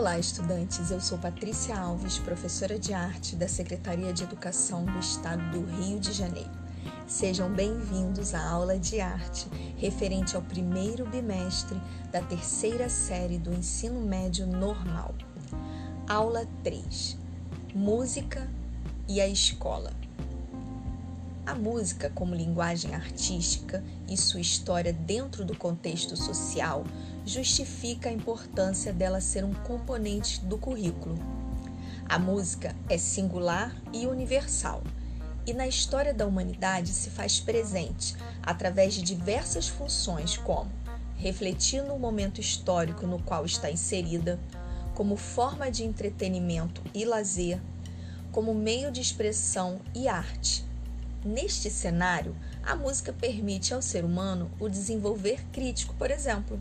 Olá, estudantes. Eu sou Patrícia Alves, professora de arte da Secretaria de Educação do Estado do Rio de Janeiro. Sejam bem-vindos à aula de arte referente ao primeiro bimestre da terceira série do ensino médio normal. Aula 3: Música e a escola. A música, como linguagem artística e sua história dentro do contexto social, justifica a importância dela ser um componente do currículo. A música é singular e universal, e na história da humanidade se faz presente através de diversas funções, como refletir no momento histórico no qual está inserida, como forma de entretenimento e lazer, como meio de expressão e arte Neste cenário, a música permite ao ser humano o desenvolver crítico, por exemplo.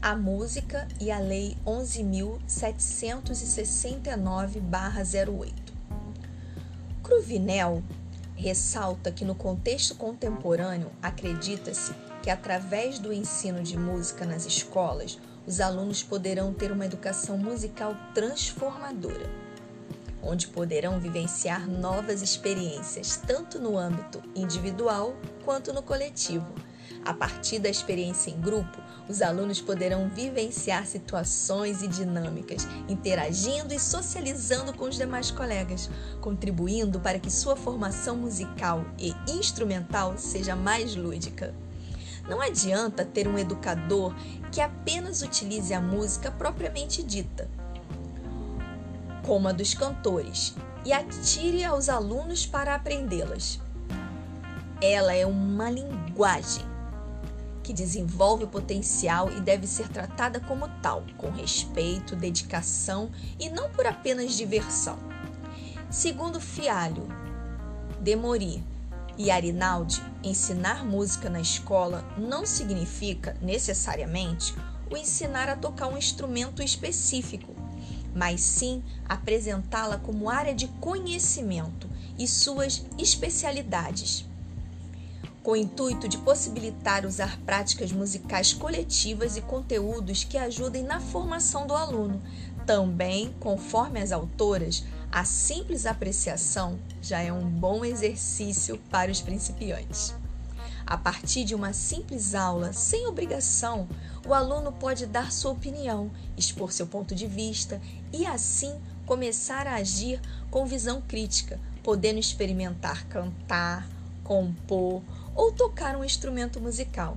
A música e a Lei 11.769-08. Cruvinel ressalta que no contexto contemporâneo acredita-se que através do ensino de música nas escolas, os alunos poderão ter uma educação musical transformadora onde poderão vivenciar novas experiências, tanto no âmbito individual quanto no coletivo. A partir da experiência em grupo, os alunos poderão vivenciar situações e dinâmicas, interagindo e socializando com os demais colegas, contribuindo para que sua formação musical e instrumental seja mais lúdica. Não adianta ter um educador que apenas utilize a música propriamente dita como a dos cantores, e atire aos alunos para aprendê-las. Ela é uma linguagem que desenvolve o potencial e deve ser tratada como tal, com respeito, dedicação e não por apenas diversão. Segundo Fialho, Demori e Arinaldi, ensinar música na escola não significa necessariamente o ensinar a tocar um instrumento específico, mas sim apresentá-la como área de conhecimento e suas especialidades, com o intuito de possibilitar usar práticas musicais coletivas e conteúdos que ajudem na formação do aluno. Também, conforme as autoras, a simples apreciação já é um bom exercício para os principiantes. A partir de uma simples aula, sem obrigação, o aluno pode dar sua opinião, expor seu ponto de vista e, assim, começar a agir com visão crítica, podendo experimentar cantar, compor ou tocar um instrumento musical.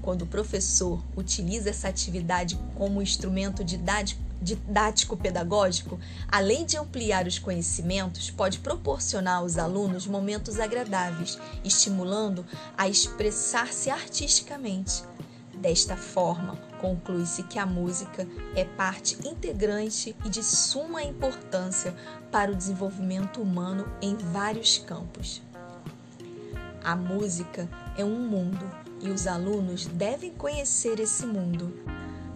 Quando o professor utiliza essa atividade como instrumento didático, didático-pedagógico, além de ampliar os conhecimentos, pode proporcionar aos alunos momentos agradáveis, estimulando a expressar-se artisticamente. Desta forma, conclui-se que a música é parte integrante e de suma importância para o desenvolvimento humano em vários campos. A música é um mundo e os alunos devem conhecer esse mundo.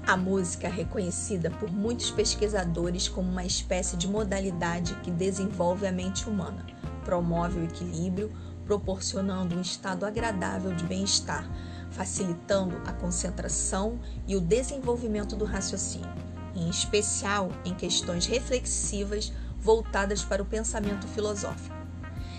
A música é reconhecida por muitos pesquisadores como uma espécie de modalidade que desenvolve a mente humana, promove o equilíbrio, proporcionando um estado agradável de bem-estar, facilitando a concentração e o desenvolvimento do raciocínio, em especial em questões reflexivas voltadas para o pensamento filosófico.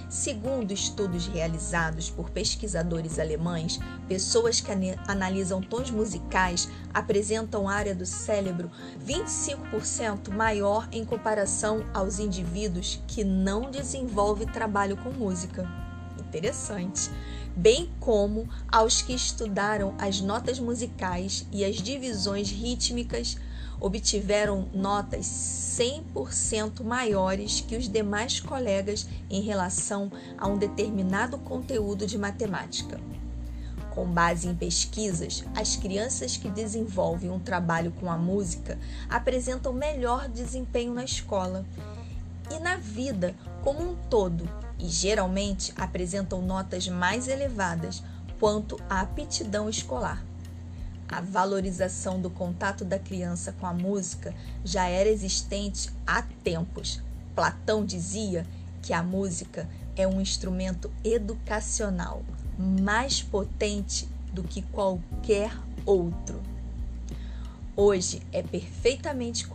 Segundo estudos realizados por pesquisadores alemães, pessoas que analisam tons musicais apresentam área do cérebro 25% maior em comparação aos indivíduos que não desenvolvem trabalho com música. Interessante. Bem como aos que estudaram as notas musicais e as divisões rítmicas obtiveram notas 100% maiores que os demais colegas em relação a um determinado conteúdo de matemática. Com base em pesquisas, as crianças que desenvolvem um trabalho com a música apresentam melhor desempenho na escola e na vida como um todo, e geralmente apresentam notas mais elevadas quanto à aptidão escolar. A valorização do contato da criança com a música já era existente há tempos. Platão dizia que a música é um instrumento educacional mais potente do que qualquer outro. Hoje é perfeitamente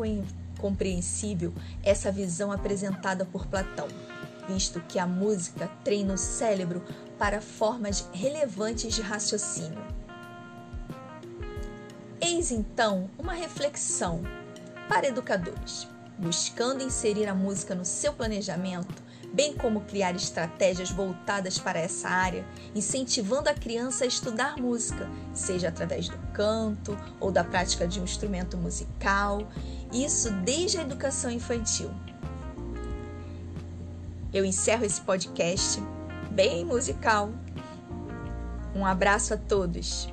compreensível essa visão apresentada por Platão, visto que a música treina o cérebro para formas relevantes de raciocínio. Eis então uma reflexão para educadores, buscando inserir a música no seu planejamento bem como criar estratégias voltadas para essa área, incentivando a criança a estudar música, seja através do canto ou da prática de um instrumento musical, isso desde a educação infantil. Eu encerro esse podcast bem musical. Um abraço a todos.